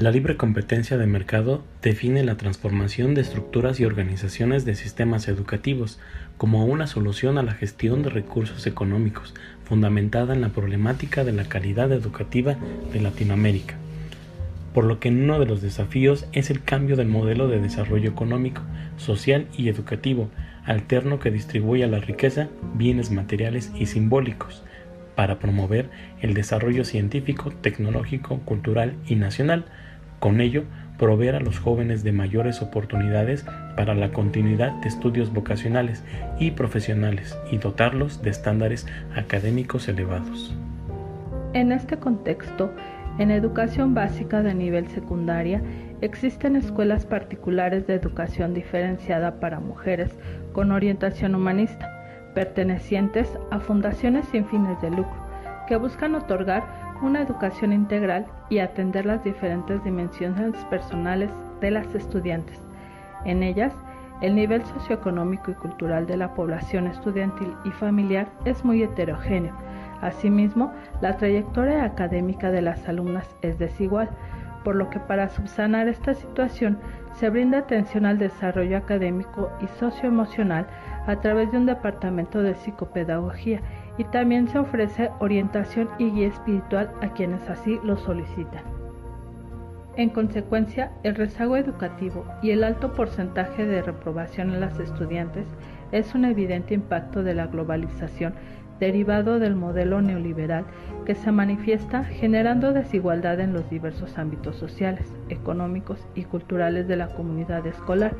La libre competencia de mercado define la transformación de estructuras y organizaciones de sistemas educativos como una solución a la gestión de recursos económicos fundamentada en la problemática de la calidad educativa de Latinoamérica. Por lo que uno de los desafíos es el cambio del modelo de desarrollo económico, social y educativo alterno que distribuya la riqueza, bienes materiales y simbólicos, para promover el desarrollo científico, tecnológico, cultural y nacional, con ello, proveer a los jóvenes de mayores oportunidades para la continuidad de estudios vocacionales y profesionales y dotarlos de estándares académicos elevados. En este contexto, en educación básica de nivel secundaria existen escuelas particulares de educación diferenciada para mujeres con orientación humanista, pertenecientes a fundaciones sin fines de lucro, que buscan otorgar una educación integral y atender las diferentes dimensiones personales de las estudiantes. En ellas, el nivel socioeconómico y cultural de la población estudiantil y familiar es muy heterogéneo. Asimismo, la trayectoria académica de las alumnas es desigual, por lo que para subsanar esta situación se brinda atención al desarrollo académico y socioemocional a través de un departamento de psicopedagogía y también se ofrece orientación y guía espiritual a quienes así lo solicitan. En consecuencia, el rezago educativo y el alto porcentaje de reprobación en las estudiantes es un evidente impacto de la globalización derivado del modelo neoliberal que se manifiesta generando desigualdad en los diversos ámbitos sociales, económicos y culturales de la comunidad escolar,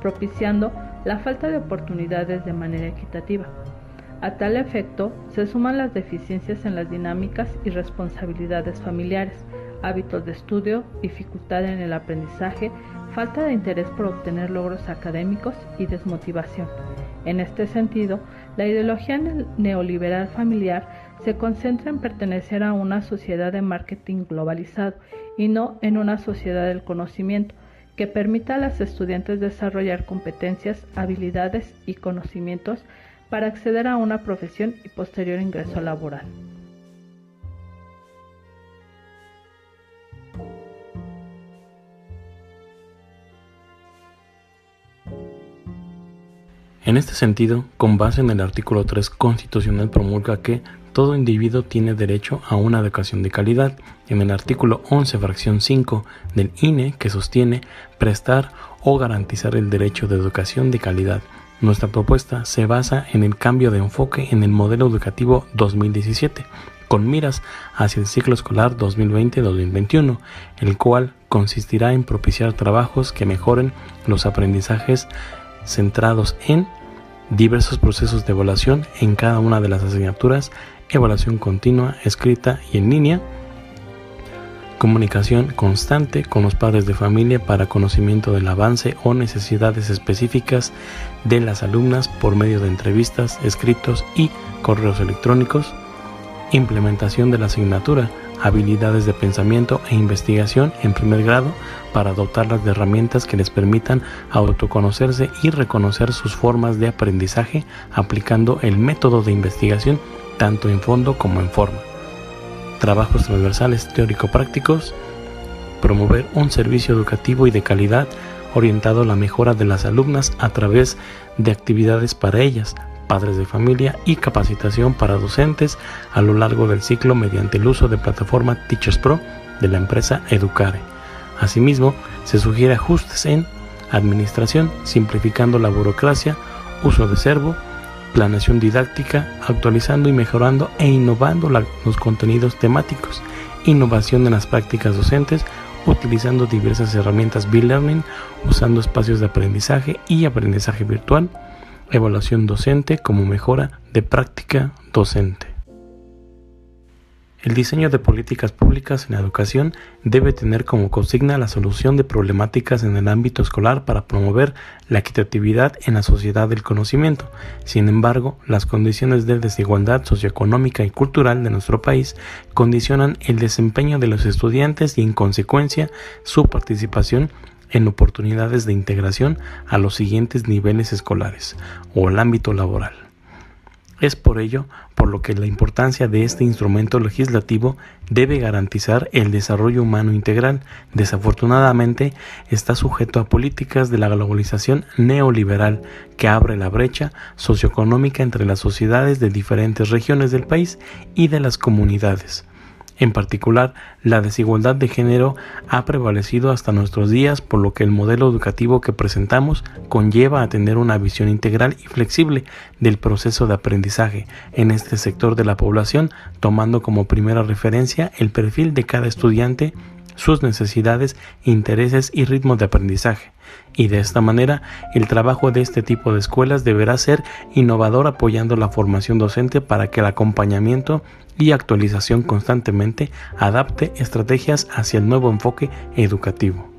propiciando la falta de oportunidades de manera equitativa, a tal efecto, se suman las deficiencias en las dinámicas y responsabilidades familiares, hábitos de estudio, dificultad en el aprendizaje, falta de interés por obtener logros académicos y desmotivación. En este sentido, la ideología neoliberal familiar se concentra en pertenecer a una sociedad de marketing globalizado y no en una sociedad del conocimiento que permita a las estudiantes desarrollar competencias, habilidades y conocimientos para acceder a una profesión y posterior ingreso laboral. En este sentido, con base en el artículo 3 constitucional promulga que todo individuo tiene derecho a una educación de calidad, en el artículo 11 fracción 5 del INE que sostiene prestar o garantizar el derecho de educación de calidad. Nuestra propuesta se basa en el cambio de enfoque en el modelo educativo 2017, con miras hacia el ciclo escolar 2020-2021, el cual consistirá en propiciar trabajos que mejoren los aprendizajes centrados en diversos procesos de evaluación en cada una de las asignaturas, evaluación continua, escrita y en línea, Comunicación constante con los padres de familia para conocimiento del avance o necesidades específicas de las alumnas por medio de entrevistas, escritos y correos electrónicos. Implementación de la asignatura habilidades de pensamiento e investigación en primer grado para dotarlas de herramientas que les permitan autoconocerse y reconocer sus formas de aprendizaje aplicando el método de investigación tanto en fondo como en forma. Trabajos transversales teórico-prácticos, promover un servicio educativo y de calidad orientado a la mejora de las alumnas a través de actividades para ellas, padres de familia y capacitación para docentes a lo largo del ciclo mediante el uso de plataforma Teachers Pro de la empresa Educare. Asimismo, se sugiere ajustes en administración, simplificando la burocracia, uso de servo, planeación didáctica, actualizando y mejorando e innovando los contenidos temáticos, innovación en las prácticas docentes, utilizando diversas herramientas B-Learning, usando espacios de aprendizaje y aprendizaje virtual, evaluación docente como mejora de práctica docente. El diseño de políticas públicas en la educación debe tener como consigna la solución de problemáticas en el ámbito escolar para promover la equitatividad en la sociedad del conocimiento. Sin embargo, las condiciones de desigualdad socioeconómica y cultural de nuestro país condicionan el desempeño de los estudiantes y en consecuencia su participación en oportunidades de integración a los siguientes niveles escolares o al ámbito laboral. Es por ello por lo que la importancia de este instrumento legislativo debe garantizar el desarrollo humano integral. Desafortunadamente, está sujeto a políticas de la globalización neoliberal que abre la brecha socioeconómica entre las sociedades de diferentes regiones del país y de las comunidades. En particular, la desigualdad de género ha prevalecido hasta nuestros días, por lo que el modelo educativo que presentamos conlleva a tener una visión integral y flexible del proceso de aprendizaje en este sector de la población, tomando como primera referencia el perfil de cada estudiante sus necesidades, intereses y ritmo de aprendizaje. Y de esta manera, el trabajo de este tipo de escuelas deberá ser innovador apoyando la formación docente para que el acompañamiento y actualización constantemente adapte estrategias hacia el nuevo enfoque educativo.